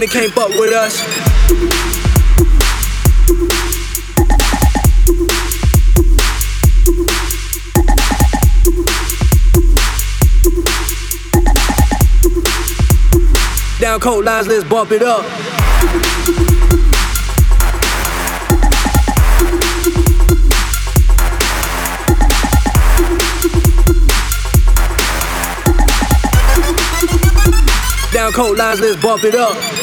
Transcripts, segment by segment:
running can't fuck with us. Down cold lines, let's bump it up. Down cold lines, let's bump it up.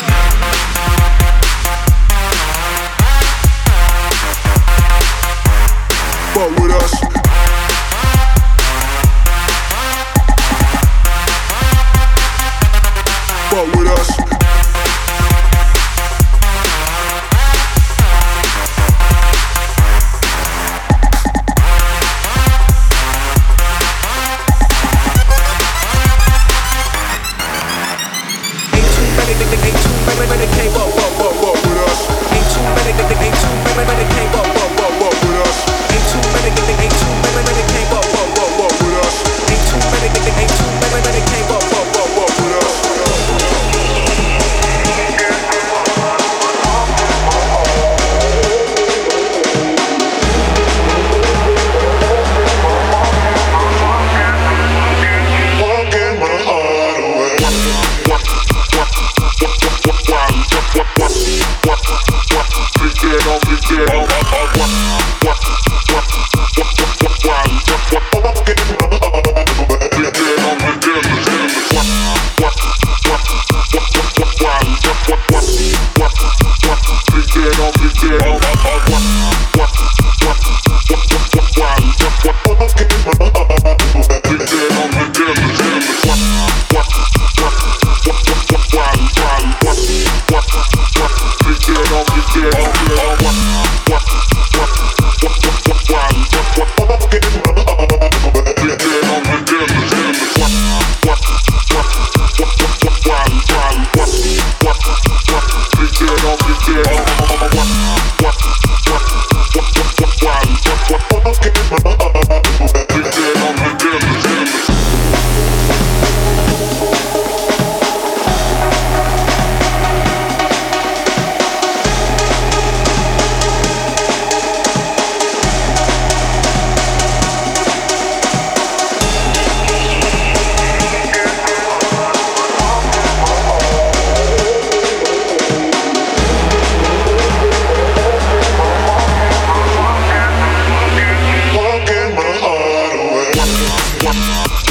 What?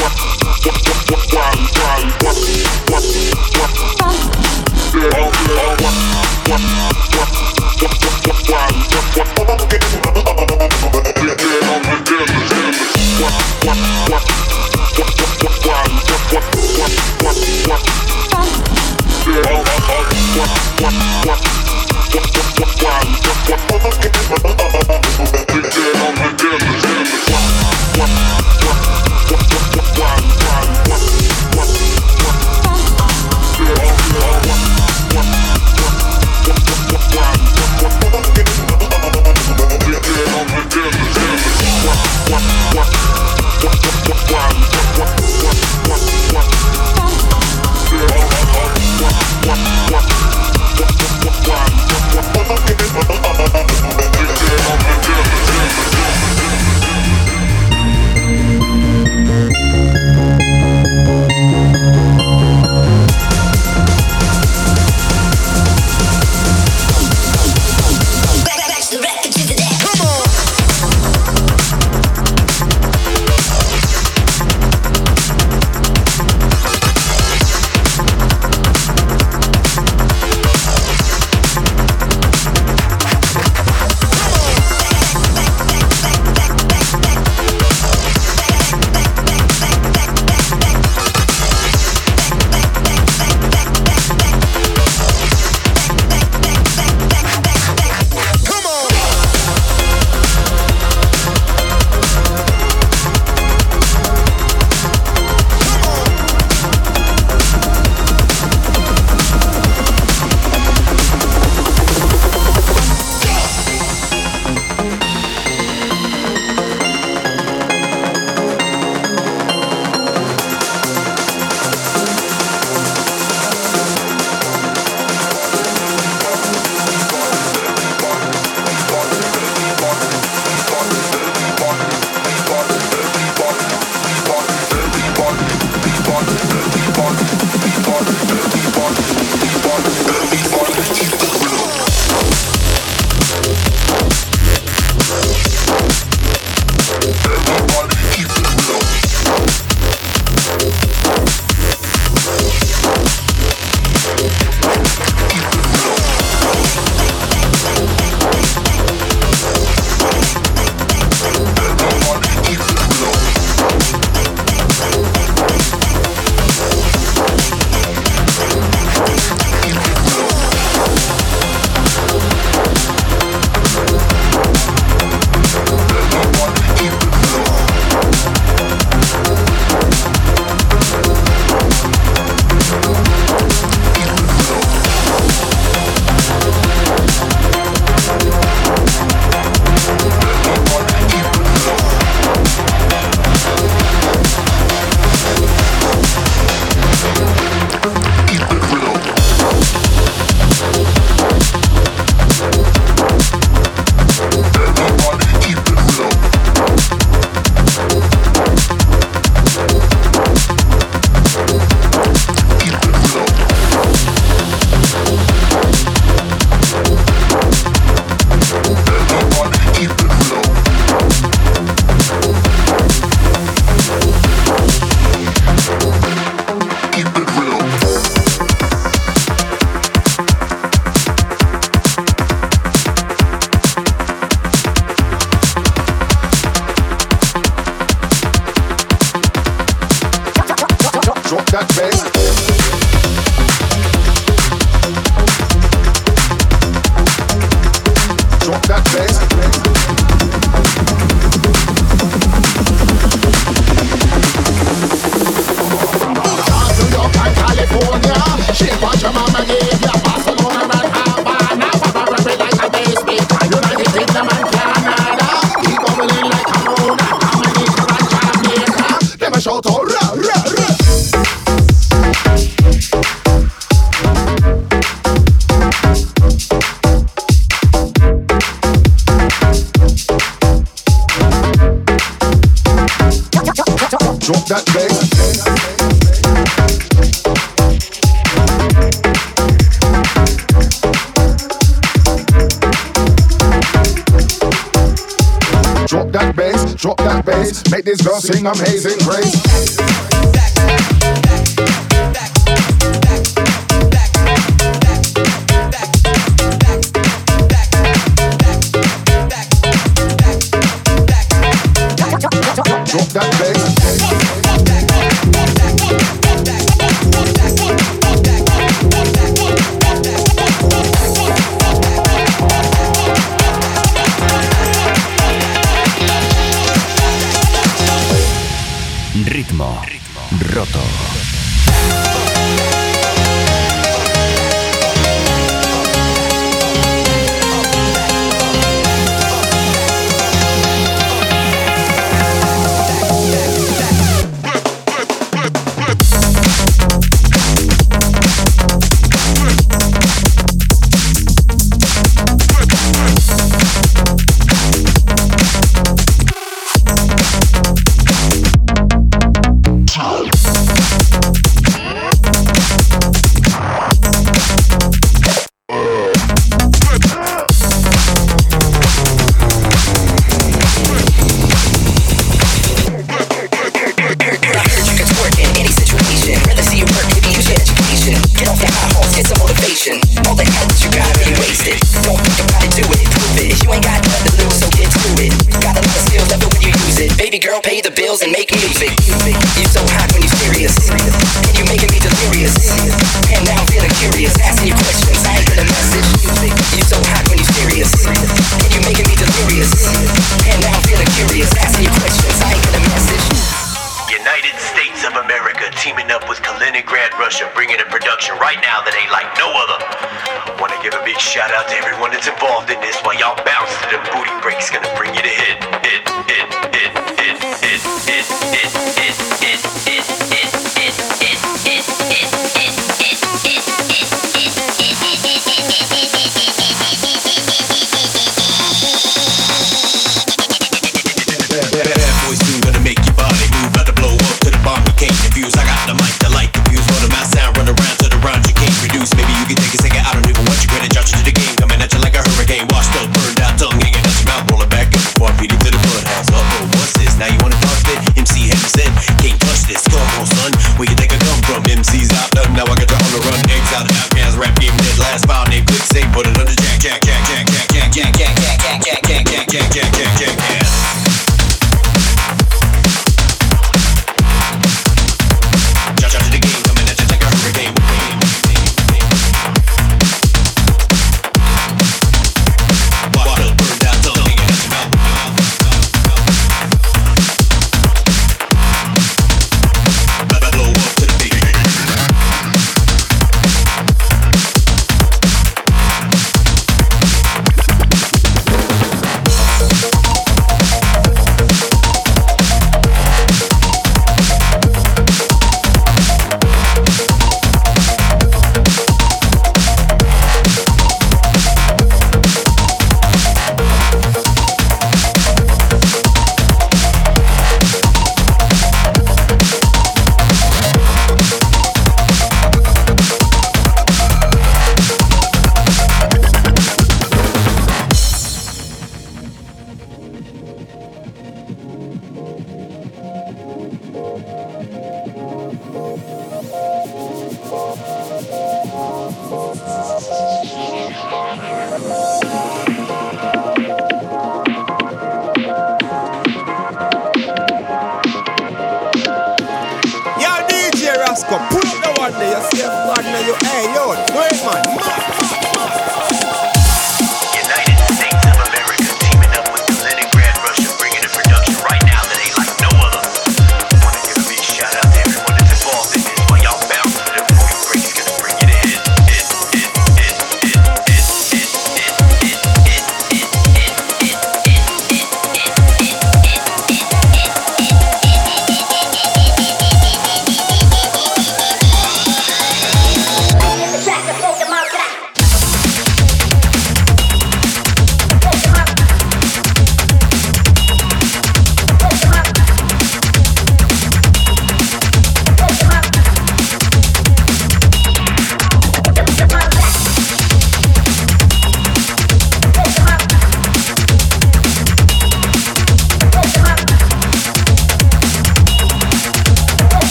Sing amazing grace.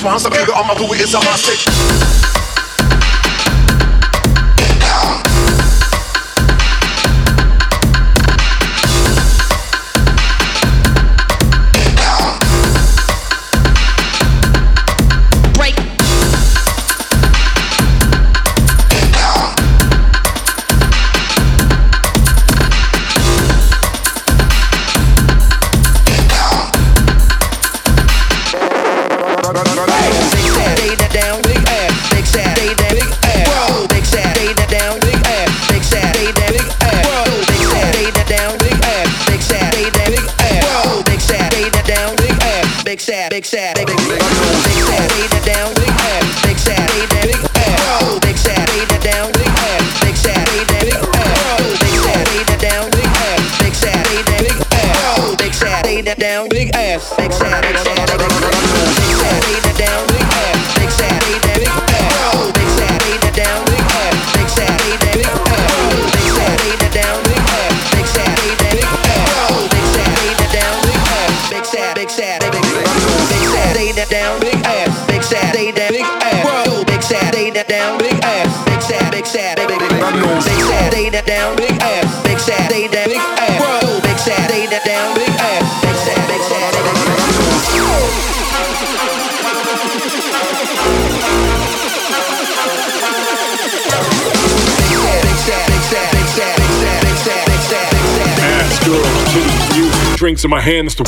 Drinks in my hand, that's the way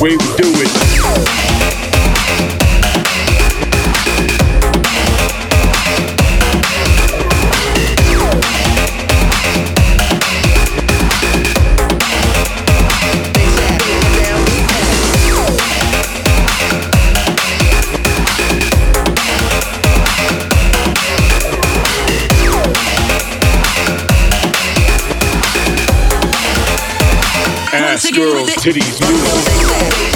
we do it. girls, titties, music. Once again with it, with it,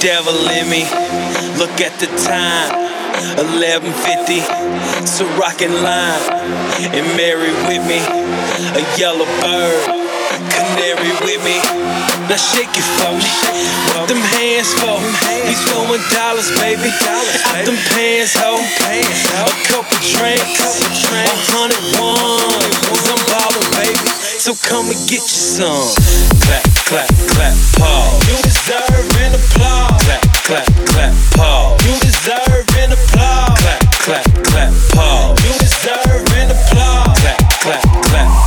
devil in me. Look at the time. 1150, so rockin' line. And Mary with me, a yellow bird, canary with me. Now shake it for me, put them hands for. He's throwing dollars, baby. Out them pants, ho. A couple drinks, a hundred ones. I'm ballin', baby. So come and get you some. Clap, clap, clap, pause. You deserve an applause. Clap, clap, clap, pause. You deserve an applause. Clap, clap, clap, pause. You deserve an applause. Clap, clap, clap,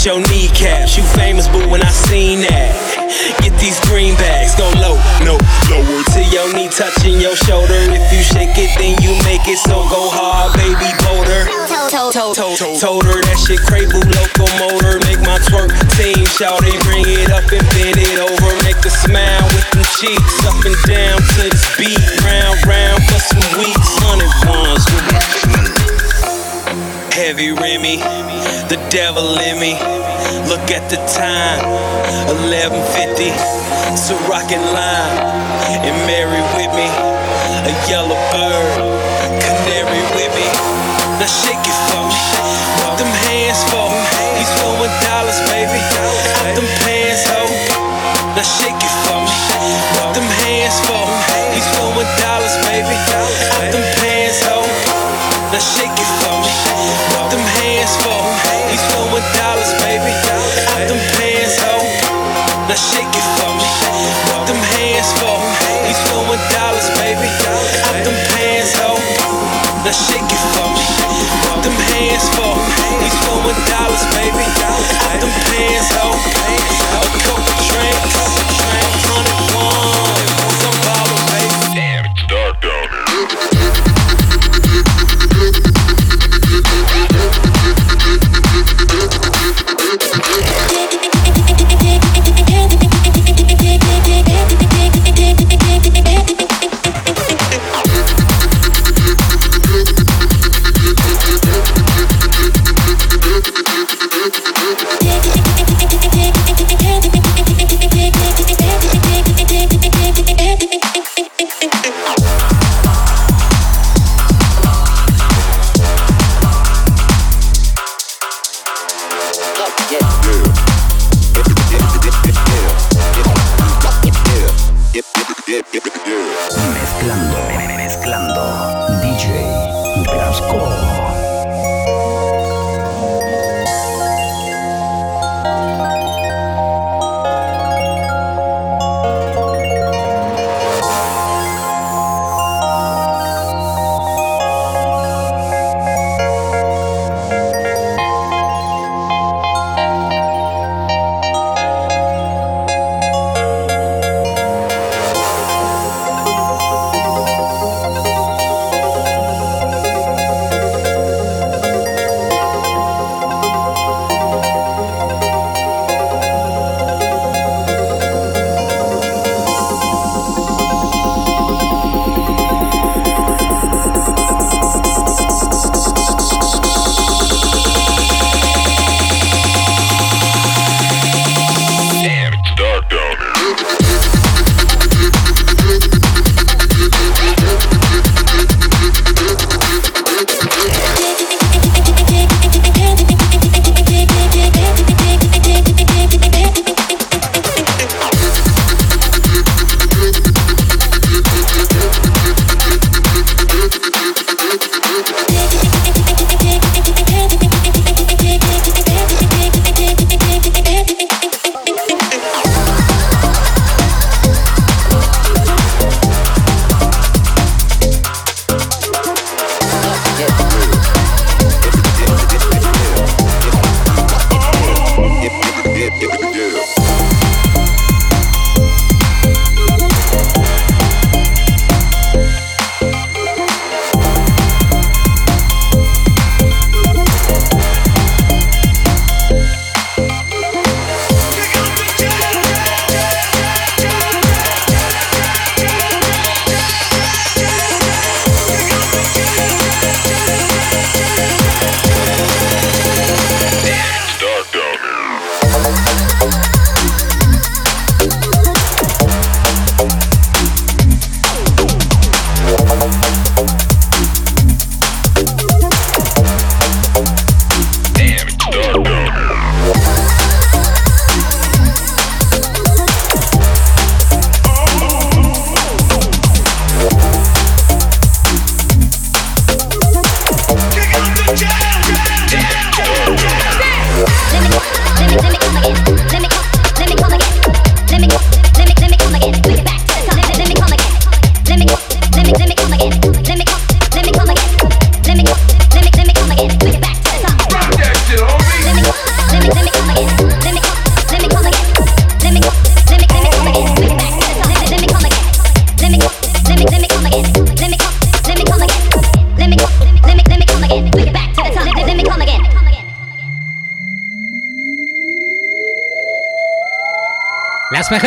Touch your kneecaps, you famous, but when I seen that, get these greenbacks, go low, no, lower to your knee, touching your shoulder. If you shake it, then you make it, so go hard, baby, boulder. Told, told her that shit crable locomotor. Make my twerk team shout they bring it up and bend it over. Make a smile with them cheeks up and down to this beat. Round, round for some weeks. Hundred ones. with Heavy Remy, the devil in me. Look at the time, 1150 It's a rockin' line. And Mary with me. A yellow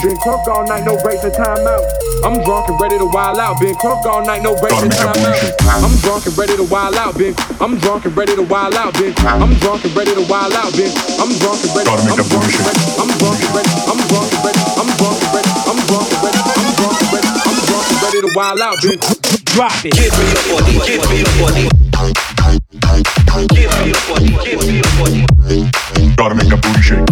Been cooked all night, no break for time out. I'm drunk and ready to wild out. Been cooked all night, no break for time out. I'm drunk and ready to wild out. Been I'm drunk and ready to wild out. Been I'm drunk and ready to wild out. Been I'm drunk and ready. I'm drunk and ready. I'm drunk and ready. I'm drunk and ready. I'm drunk and ready. I'm drunk and ready. I'm drunk and ready. I'm drunk and ready to wild out. Been drop it. Give me your body. Give me your body. Give me your body. Give me your body. Gotta make that booty shake.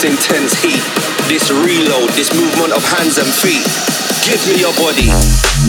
This intense heat. This reload, this movement of hands and feet. Give me your body.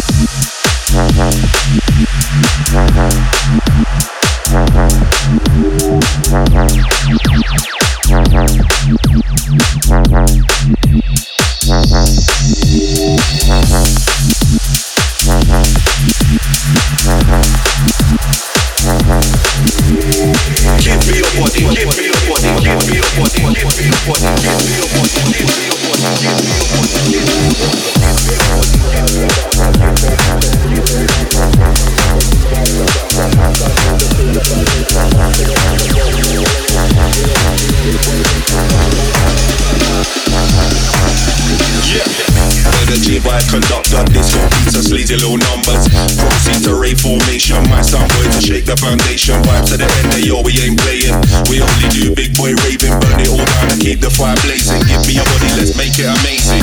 Of little numbers. Proceed to rave formation, my sound boy to shake the foundation. Vibes to the end, of yo, we ain't playing. We only do big boy raving, burn it all down and keep the fire blazing. Give me your body, let's make it amazing.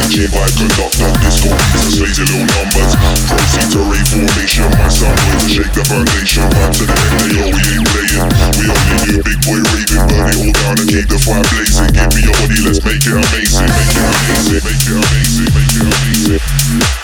Energy vibe conductor, whole piece of sleazy little numbers. Proceed to rave formation, my sound boy to shake the foundation. Vibes to the end, of yo, we ain't playing. We only do big boy raving, burn it all down and keep the fire blazing. Give me your body, let's make it amazing. Make it amazing, make it amazing, make it amazing. it. Give